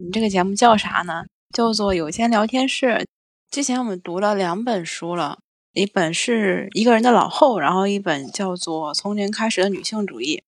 你这个节目叫啥呢？叫做有间聊天室。之前我们读了两本书了，一本是一个人的老后，然后一本叫做从零开始的女性主义。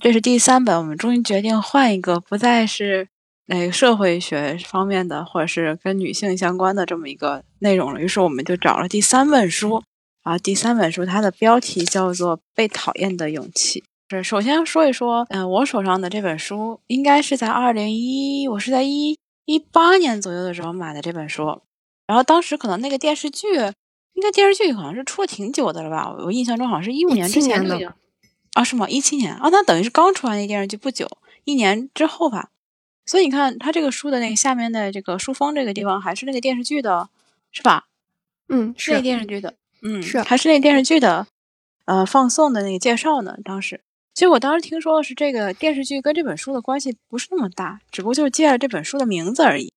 这是第三本，我们终于决定换一个，不再是那个社会学方面的，或者是跟女性相关的这么一个内容了。于是我们就找了第三本书，啊，第三本书它的标题叫做《被讨厌的勇气》。是，首先说一说，嗯，我手上的这本书应该是在二零一，我是在一一八年左右的时候买的这本书，然后当时可能那个电视剧，应该电视剧好像是出了挺久的了吧？我印象中好像是一五年之前的，啊，是吗？一七年啊，那等于是刚出完那电视剧不久，一年之后吧。所以你看，它这个书的那个下面的这个书封这个地方，还是那个电视剧的，是吧？嗯，是那电视剧的，嗯，是还是那电视剧的，呃，放送的那个介绍呢？当时。其实我当时听说的是，这个电视剧跟这本书的关系不是那么大，只不过就是借了这本书的名字而已。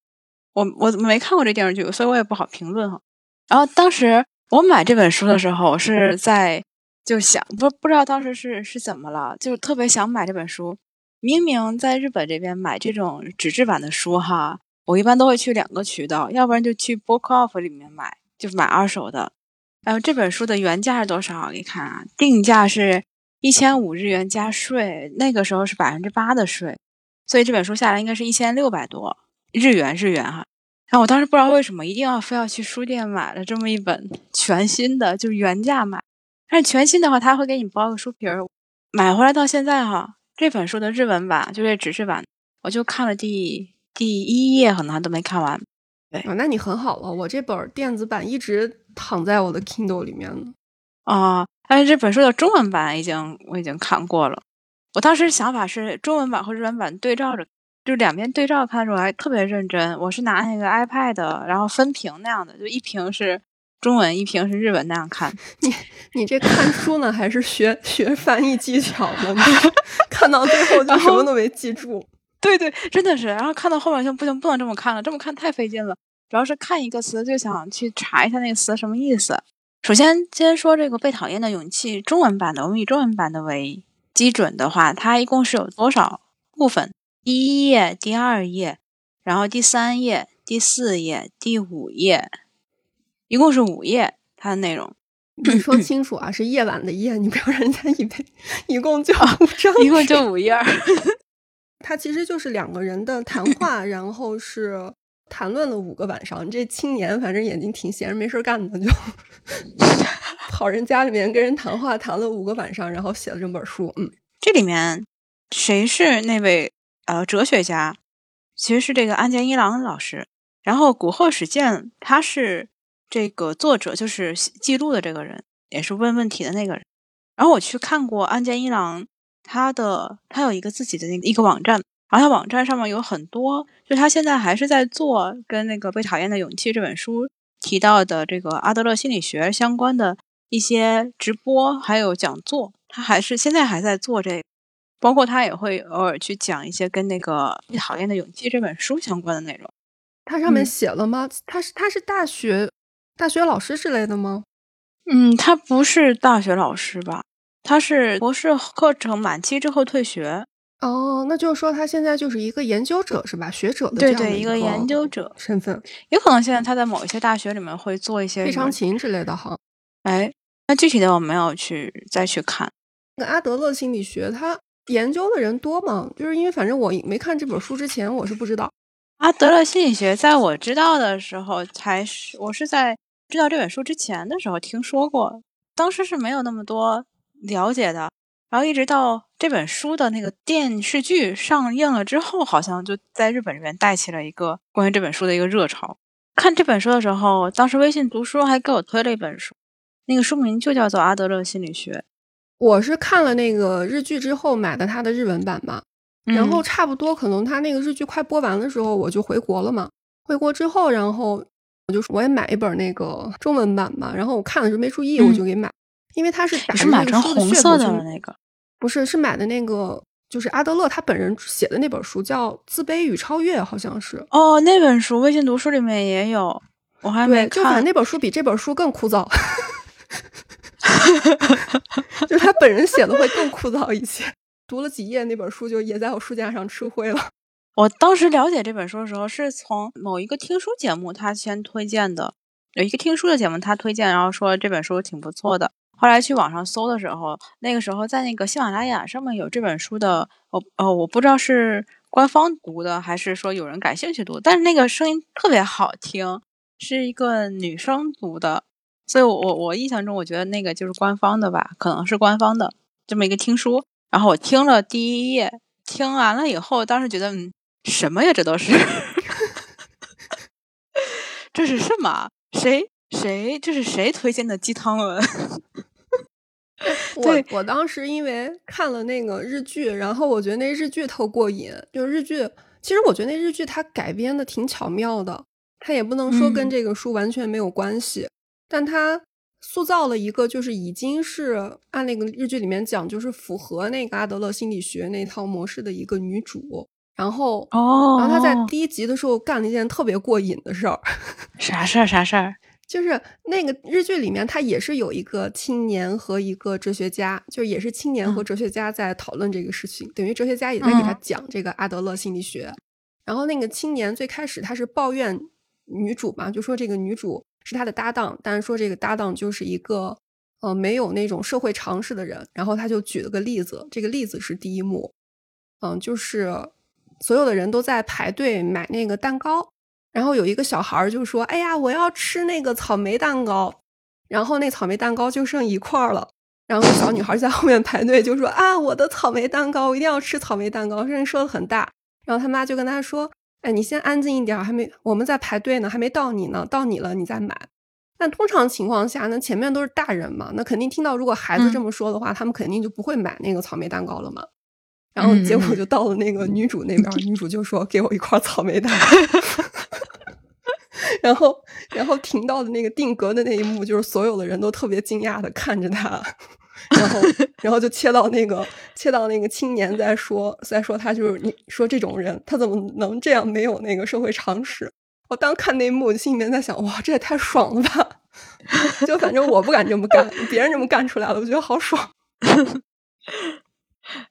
我我没看过这电视剧，所以我也不好评论哈。然后当时我买这本书的时候，是在就想不不知道当时是是怎么了，就特别想买这本书。明明在日本这边买这种纸质版的书哈，我一般都会去两个渠道，要不然就去 Book Off 里面买，就是买二手的。然后这本书的原价是多少？你看啊，定价是。一千五日元加税，那个时候是百分之八的税，所以这本书下来应该是一千六百多日元，日元哈。然后我当时不知道为什么一定要非要去书店买了这么一本全新的，就是原价买。但是全新的话，他会给你包个书皮儿。买回来到现在哈，这本书的日文版就这纸质版，我就看了第第一页，可能还都没看完。对，那你很好了，我这本电子版一直躺在我的 Kindle 里面呢。啊。但是这本书的中文版已经我已经看过了，我当时想法是中文版和日文版对照着，就两边对照看的时候还特别认真。我是拿那个 iPad，然后分屏那样的，就一屏是中文，一屏是日文那样看。你你这看书呢，还是学学翻译技巧呢？看到最后就什么都没记住。对对，真的是。然后看到后面就不行，不能这么看了，这么看太费劲了。主要是看一个词就想去查一下那个词什么意思。首先，先说这个被讨厌的勇气中文版的，我们以中文版的为基准的话，它一共是有多少部分？第一页、第二页，然后第三页、第四页、第五页，一共是五页。它的内容，你说 清楚啊，是夜晚的夜，你不要让人家以为 一共就五章，一共就五页。它其实就是两个人的谈 话，然后是。谈论了五个晚上，这青年反正眼睛挺闲着，没事干的，就 跑人家里面跟人谈话，谈了五个晚上，然后写了这本书。嗯，这里面谁是那位呃哲学家？其实是这个安见一郎老师。然后古贺史健他是这个作者，就是记录的这个人，也是问问题的那个人。然后我去看过安见一郎他的，他有一个自己的那个一个网站。然后他网站上面有很多，就他现在还是在做跟那个《被讨厌的勇气》这本书提到的这个阿德勒心理学相关的一些直播，还有讲座。他还是现在还在做这，包括他也会偶尔去讲一些跟那个《被讨厌的勇气》这本书相关的内容。他上面写了吗？他是他是大学大学老师之类的吗？嗯，他不是大学老师吧？他是博士课程满期之后退学。哦，那就是说他现在就是一个研究者是吧？学者的对对，一个研究者身份，有可能现在他在某一些大学里面会做一些非常勤之类的哈。哎，那具体的我没有去再去看。那阿德勒心理学他研究的人多吗？就是因为反正我没看这本书之前，我是不知道阿德勒心理学。在我知道的时候，才是我是在知道这本书之前的时候听说过，当时是没有那么多了解的。然后一直到这本书的那个电视剧上映了之后，好像就在日本这边带起了一个关于这本书的一个热潮。看这本书的时候，当时微信读书还给我推了一本书，那个书名就叫做《阿德勒心理学》。我是看了那个日剧之后买的它的日文版嘛，然后差不多可能它那个日剧快播完的时候，我就回国了嘛。回国之后，然后我就我也买一本那个中文版嘛，然后我看的时候没注意，我就给买，因为它是打是买成红色的那个。不是，是买的那个就是阿德勒他本人写的那本书叫《自卑与超越》，好像是。哦，那本书微信读书里面也有，我还没对，就反正。那本书比这本书更枯燥，就是他本人写的会更枯燥一些。读了几页，那本书就也在我书架上吃灰了。我当时了解这本书的时候，是从某一个听书节目他先推荐的，有一个听书的节目他推荐，然后说这本书挺不错的。后来去网上搜的时候，那个时候在那个喜马拉雅上面有这本书的，我呃我不知道是官方读的还是说有人感兴趣读，但是那个声音特别好听，是一个女生读的，所以我我我印象中我觉得那个就是官方的吧，可能是官方的这么一个听书。然后我听了第一页，听完了以后，当时觉得嗯，什么呀，这都是，这是什么？谁谁这是谁推荐的鸡汤文？我我当时因为看了那个日剧，然后我觉得那日剧特过瘾。就日剧，其实我觉得那日剧它改编的挺巧妙的，它也不能说跟嗯这个书完全没有关系，但它塑造了一个就是已经是按那个日剧里面讲，就是符合那个阿德勒心理学那套模式的一个女主。然后，哦，然后他在第一集的时候干了一件特别过瘾的事儿，啥事儿啥事儿？就是那个日剧里面，他也是有一个青年和一个哲学家，就也是青年和嗯哲学家在讨论这个事情，等于哲学家也在给他嗯讲这个阿德勒心理学。然后那个青年最开始他是抱怨女主嘛，就说这个女主是他的搭档，但是说这个搭档就是一个呃没有那种社会常识的人。然后他就举了个例子，这个例子是第一幕，嗯，就是所有的人都在排队买那个蛋糕，然后有一个小孩儿就说：“哎呀，我要吃那个草莓蛋糕。”然后那草莓蛋糕就剩一块儿了。然后小女孩在后面排队就说：“啊，我的草莓蛋糕，我一定要吃草莓蛋糕。”声音说的很大。然后他妈就跟他说：“哎，你先安静一点儿，还没我们在排队呢，还没到你呢，到你了你再买。”但通常情况下呢，前面都是大人嘛，那肯定听到如果孩子这嗯么说的话，他们肯定就不会买那个草莓蛋糕了嘛。然后结果就到了那个女主那边儿，女主就说：“给我一块草莓蛋糕。”然后，然后停到的那个定格的那一幕，就是所有的人都特别惊讶的看着他，然后，然后就切到那个切到那个青年在说，在说他就是你说这种人，他怎么能这样没有那个社会常识？我当看那一幕，心里面在想，哇，这也太爽了吧！就反正我不敢这么干，别人这么干出来了，我觉得好爽。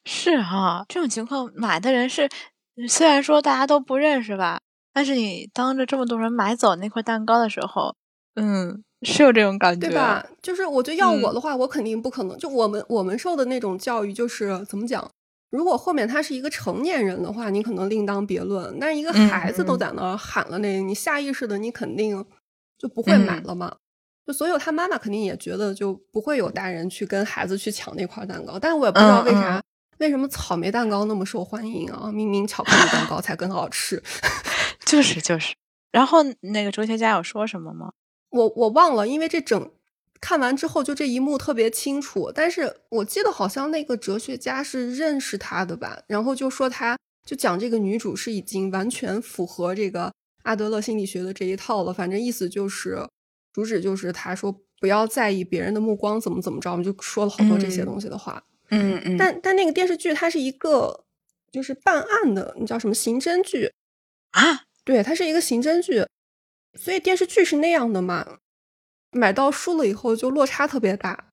是哈，这种情况买的人是，虽然说大家都不认识吧，但是你当着这么多人买走那块蛋糕的时候，嗯，是有这种感觉，对吧？就是我觉得要我嗯的话，我肯定不可能。就我们我们受的那种教育，就是怎么讲？如果后面他是一个成年人的话，你可能另当别论。但是一个嗯孩子都嗯在那喊了那，你下意识的你肯定就不会买嗯了嘛。就所有他妈妈肯定也觉得就不会有大人去跟孩子去抢那块蛋糕。但是我也不知道嗯为啥，嗯为什么草莓蛋糕那么受欢迎啊？明明巧克力蛋糕才更好吃。就是就是。然后那个哲学家有说什么吗？我我忘了，因为这整看完之后就这一幕特别清楚，但是我记得好像那个哲学家是认识他的吧，然后就说他就讲这个女主是已经完全符合这个阿德勒心理学的这一套了，反正意思就是主旨就是他说不要在意别人的目光怎么怎么着，我们就说了好多这些嗯东西的话，嗯嗯嗯但但那个电视剧它是一个就是办案的，你叫什么刑侦剧，啊，对，它是一个刑侦剧，所以电视剧是那样的嘛。买到书了以后就落差特别大，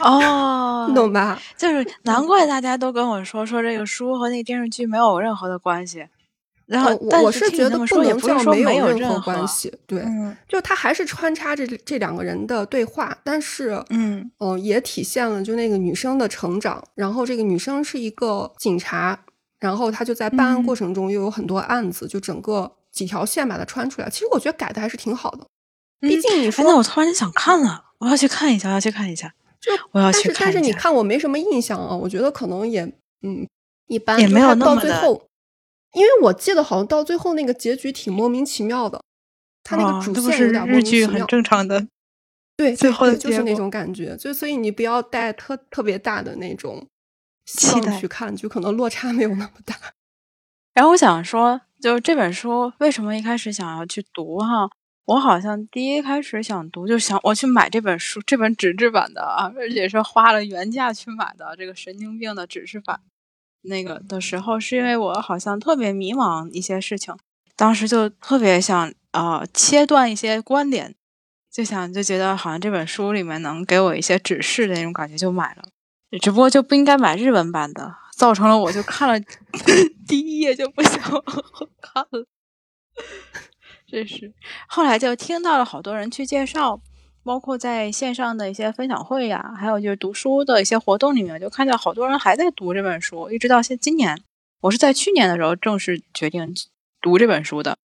哦，你懂吧？就是难怪大家都跟我说说这个书和那个电视剧没有任何的关系。然后，呃我我是觉得不能叫没有任何何关系，对，嗯就他还是穿插着这这两个人的对话，但是，嗯嗯、也体现了就那个女生的成长。然后这个女生是一个警察，然后她就在办案过嗯程中又有很多案子，就整个几条线把它穿出来。其实我觉得改的还是挺好的，毕竟你说那我突然间想看了，我要去看一下，我要去看一下。就我要但是但是你看我没什么印象啊，我觉得可能也嗯一般，也没有那么的到最后，因为我记得好像到最后那个结局挺莫名其妙的，他那哦个主线有点莫日剧很名其妙。正常的。对，最后的就是那种感觉，就所以你不要带特特别大的那种期待去看，就可能落差没有那么大。然后我想说，就是这本书为什么一开始想要去读哈？我好像第一开始想读，就想我去买这本书，这本纸质版的啊，而且是花了原价去买的这个神经病的纸质版。那个的时候，是因为我好像特别迷茫一些事情，当时就特别想啊切断一些观点，就想就觉得好像这本书里面能给我一些指示的那种感觉，就买了。只不过就不应该买日文版的，造成了我就看了第一页就不想看了。这是后来就听到了好多人去介绍。包括在线上的一些分享会呀，还有就是读书的一些活动里面，就看到好多人还在读这本书，一直到现今年。我是在去年的时候正式决定读这本书的，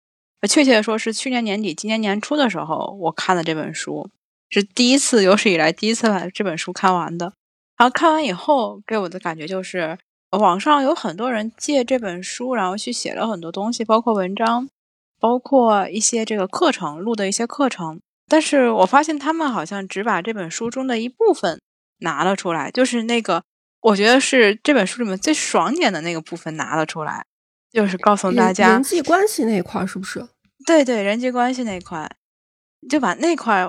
确切的说是去年年底、今年年初的时候，我看的这本书，是第一次有史以来第一次把这本书看完的。然后看完以后，给我的感觉就是，网上有很多人借这本书，然后去写了很多东西，包括文章，包括一些这个课程录的一些课程。但是我发现他们好像只把这本书中的一部分拿了出来，就是那个我觉得是这本书里面最爽点的那个部分拿了出来，就是告诉大家人际关系那一块是不是？对对，人际关系那块，就把那块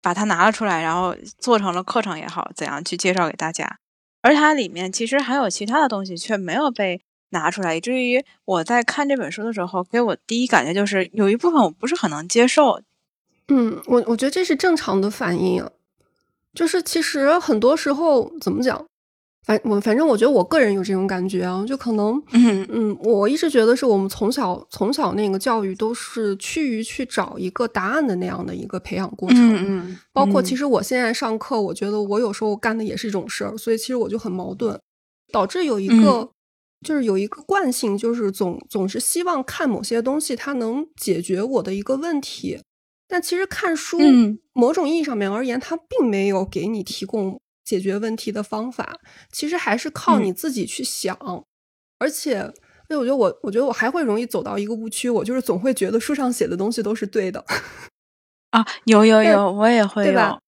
把它拿了出来，然后做成了课程也好，怎样去介绍给大家。而它里面其实还有其他的东西却没有被拿出来，以至于我在看这本书的时候，给我第一感觉就是有一部分我不是很能接受。嗯，我我觉得这是正常的反应，就是其实很多时候怎么讲，反我反正我觉得我个人有这种感觉啊，就可能，嗯嗯，我一直觉得是我们从小从小那个教育都是趋于去找一个答案的那样的一个培养过程，嗯，包括其实我现在上课，我觉得我有时候干的也是一种事儿，所以其实我就很矛盾，导致有一个就是有一个惯性，就是总总是希望看某些东西，它能解决我的一个问题。但其实看书，某种意义上面而言，它并没有给你提供解决问题的方法，其实还是靠你自己去想。而且，那我觉得我，我觉得我还会容易走到一个误区，我就是总会觉得书上写的东西都是对的。啊，有有有，我也会，对吧？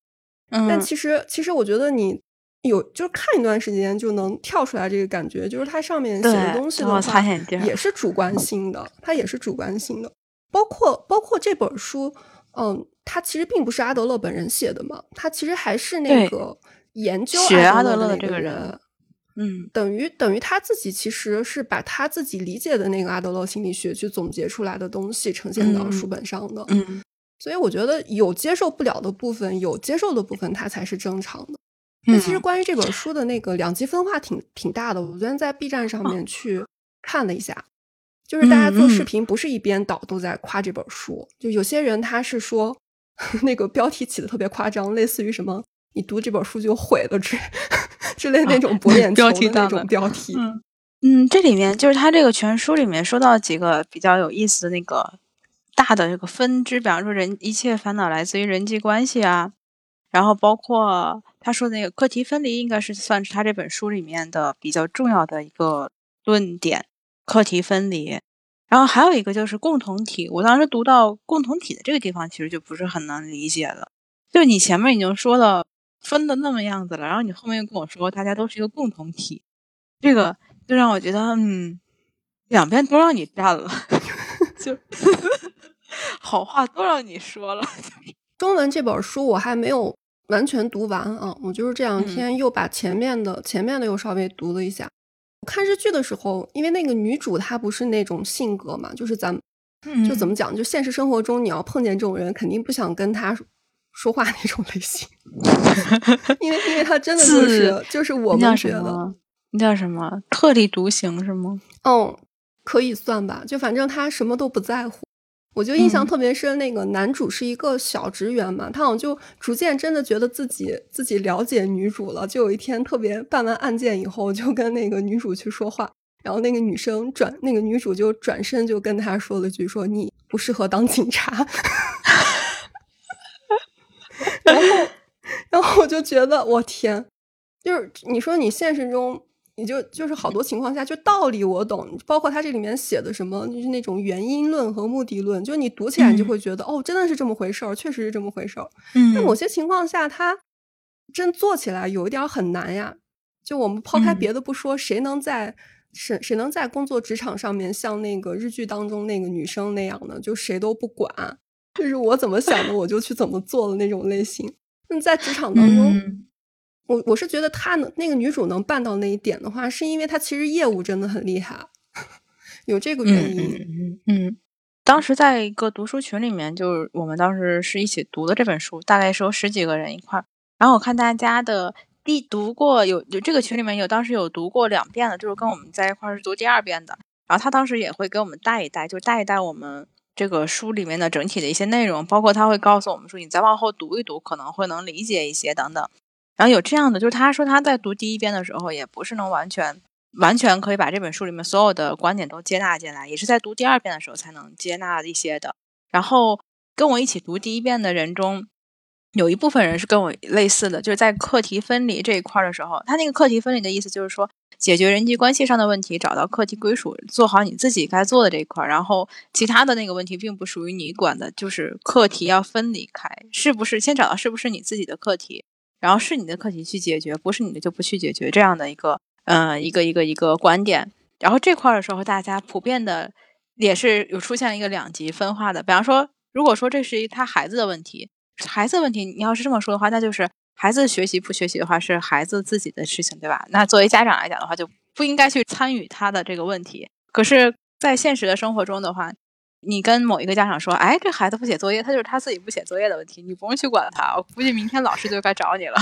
嗯。但其实，其实我觉得你有，就是看一段时间就能跳出来这个感觉，就是它上面写的东西的话，也是主观性的，它也是主观性的。包括包括这本书。嗯，他其实并不是阿德勒本人写的嘛，他其实还是那个研究阿德勒的这个人，嗯，等于等于他自己其实是把他自己理解的那个阿德勒心理学去总结出来的东西呈现到书本上的，嗯，所以我觉得有接受不了的部分，有接受的部分，它才是正常的。那其实关于这本书的那个两极分化挺挺大的，我昨天在 B 站上面去看了一下。就是大家做视频不是一边倒都在夸这本书，就有些人他是说 那个标题起的特别夸张，类似于什么“你读这本书就毁了”之 之类那种博眼球的那种标题。嗯，这里面就是他这个全书里面说到几个比较有意思的那个大的这个分支，比方说人一切烦恼来自于人际关系啊，然后包括他说的那个课题分离，应该是算是他这本书里面的比较重要的一个论点。课题分离，然后还有一个就是共同体。我当时读到共同体的这个地方，其实就不是很能理解了。就你前面已经说了分的那么样子了，然后你后面又跟我说大家都是一个共同体，这个就让我觉得，嗯，两边都让你占了，就 好话都让你说了。中文这本书我还没有完全读完啊，我就是这两天又把前面的前面的又稍微读了一下。看日剧的时候，因为那个女主她不是那种性格嘛，就是咱就怎么讲，就现实生活中你要碰见这种人，肯定不想跟他说话那种类型，因为因为他真的就是就是我们觉得那叫什么特立独行是吗？嗯，可以算吧，就反正他什么都不在乎。我就印象特别深，那个男主是一个小职员嘛，他好像就逐渐真的觉得自己自己了解女主了。就有一天特别办完案件以后，就跟那个女主去说话，然后那个女生转，那个女主就转身就跟他说了句：“说你不适合当警察。”然后，然后我就觉得我天，就是你说你现实中。你就就是好多情况下，就道理我懂，包括他这里面写的什么，就是那种原因论和目的论，就你读起来你就会觉得，哦，真的是这么回事儿，确实是这么回事儿。嗯，那某些情况下，他真做起来有一点很难呀。就我们抛开别的不说，谁能在谁谁能在工作职场上面像那个日剧当中那个女生那样呢？就谁都不管，就是我怎么想的我就去怎么做的那种类型。那在职场当中。我我是觉得她能那个女主能办到那一点的话，是因为她其实业务真的很厉害，有这个原因。嗯嗯。当时在一个读书群里面，就是我们当时是一起读的这本书，大概是有十几个人一块儿。然后我看大家的第读过有有这个群里面有当时有读过两遍的，就是跟我们在一块儿是读第二遍的。然后他当时也会给我们带一带，就带一带我们这个书里面的整体的一些内容，包括他会告诉我们说你再往后读一读，可能会能理解一些等等。然后有这样的，就是他说他在读第一遍的时候，也不是能完全。完全可以把这本书里面所有的观点都接纳进来，也是在读第二遍的时候才能接纳一些的。然后跟我一起读第一遍的人中，有一部分人是跟我类似的，就是在课题分离这一块的时候，他那个课题分离的意思就是说，解决人际关系上的问题，找到课题归属，做好你自己该做的这一块，然后其他的那个问题并不属于你管的，就是课题要分离开，是不是先找到是不是你自己的课题，然后是你的课题去解决，不是你的就不去解决这样的一个。嗯，一个一个一个观点，然后这块的时候，大家普遍的也是有出现一个两极分化的。比方说，如果说这是一他孩子的问题，孩子问题，你要是这么说的话，那就是孩子学习不学习的话是孩子自己的事情，对吧？那作为家长来讲的话，就不应该去参与他的这个问题。可是，在现实的生活中的话，你跟某一个家长说，哎，这孩子不写作业，他就是他自己不写作业的问题，你不用去管他。我估计明天老师就该找你了。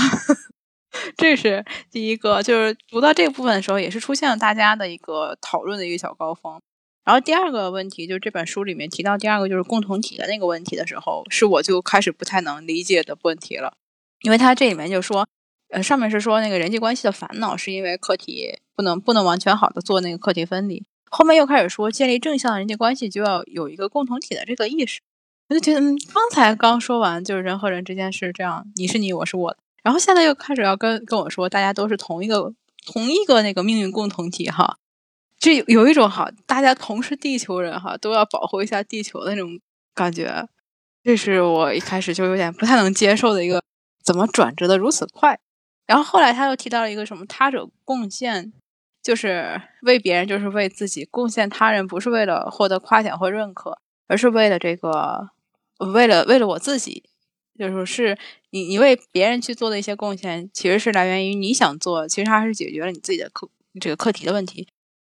这是第一个，就是读到这部分的时候，也是出现了大家的一个讨论的一个小高峰。然后第二个问题，就是这本书里面提到第二个就是共同体的那个问题的时候，是我就开始不太能理解的问题了。因为它这里面就说，呃，上面是说那个人际关系的烦恼是因为课题不能不能完全好的做那个课题分离，后面又开始说建立正向的人际关系就要有一个共同体的这个意识。我就觉得，嗯，刚才刚说完就是人和人之间是这样，你是你，我是我。然后现在又开始要跟跟我说，大家都是同一个同一个那个命运共同体哈，这有一种哈，大家同是地球人哈，都要保护一下地球的那种感觉，这是我一开始就有点不太能接受的一个，怎么转折的如此快？然后后来他又提到了一个什么他者贡献，就是为别人就是为自己贡献他人，不是为了获得夸奖或认可，而是为了这个，为了为了我自己。就是是你你为别人去做的一些贡献，其实是来源于你想做，其实它是解决了你自己的课这个课题的问题。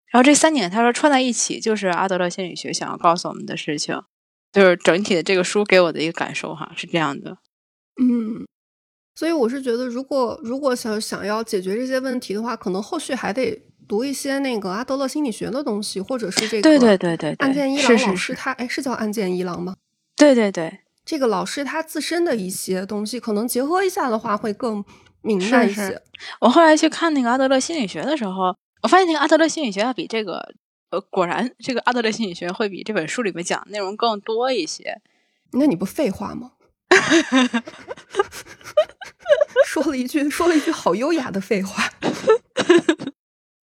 然后这三点他说串在一起，就是阿德勒心理学想要告诉我们的事情，就是整体的这个书给我的一个感受哈，是这样的。嗯，所以我是觉得，如果如果想想要解决这些问题的话，可能后续还得读一些那个阿德勒心理学的东西，或者是这个对对对对案件一郎老师他哎是叫案件一郎吗？对对对。这个老师他自身的一些东西，可能结合一下的话，会更明白一些。我后来去看那个阿德勒心理学的时候，我发现那个阿德勒心理学要比这个，呃，果然这个阿德勒心理学会比这本书里面讲的内容更多一些。那你不废话吗？说了一句，说了一句好优雅的废话。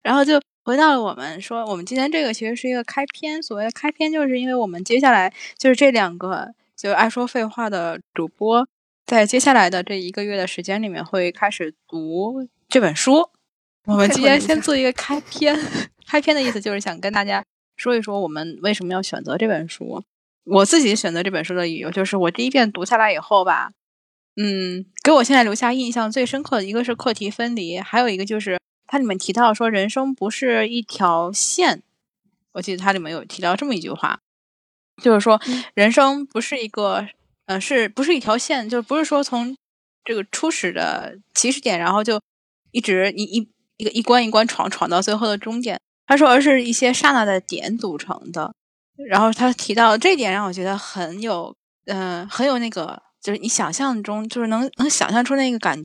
然后就回到了我们说，我们今天这个其实是一个开篇。所谓的开篇，就是因为我们接下来就是这两个。就爱说废话的主播，在接下来的这一个月的时间里面，会开始读这本书。我们今天先做一个开篇，开篇的意思就是想跟大家说一说我们为什么要选择这本书。我自己选择这本书的理由，就是我第一遍读下来以后吧，嗯，给我现在留下印象最深刻的一个是课题分离，还有一个就是它里面提到说人生不是一条线。我记得它里面有提到这么一句话。就是说，人生不是一个，呃，是不是一条线？就不是说从这个初始的起始点，然后就一直一一一个一关一关闯闯到最后的终点。他说，而是一些刹那的点组成的。然后他提到这点，让我觉得很有，嗯，很有那个，就是你想象中，就是能能想象出那个感。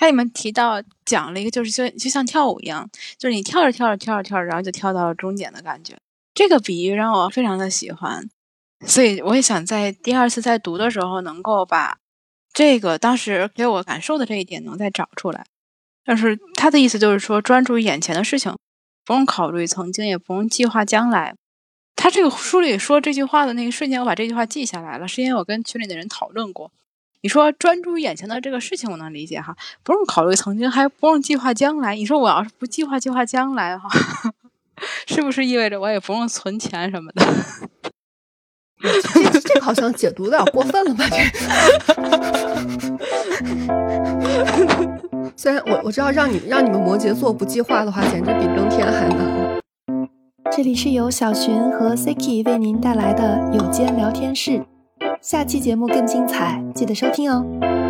它里面提到讲了一个，就是就就像跳舞一样，就是你跳着跳着跳着跳着，然后就跳到了终点的感觉。这个比喻让我非常的喜欢，所以我也想在第二次再读的时候，能够把这个当时给我感受的这一点能再找出来。但是他的意思就是说，专注于眼前的事情，不用考虑曾经，也不用计划将来。他这个书里说这句话的那个瞬间，我把这句话记下来了，是因为我跟群里的人讨论过。你说专注眼前的这个事情，我能理解哈，不用考虑曾经，还不用计划将来。你说我要是不计划计划将来哈，是不是意味着我也不用存钱什么的？这 这好像解读有点过分了吧？这。虽然我我知道让你让你们摩羯座不计划的话，简直比登天还难。这里是由小寻和 Siki 为您带来的有间聊天室。下期节目更精彩记得收听哦。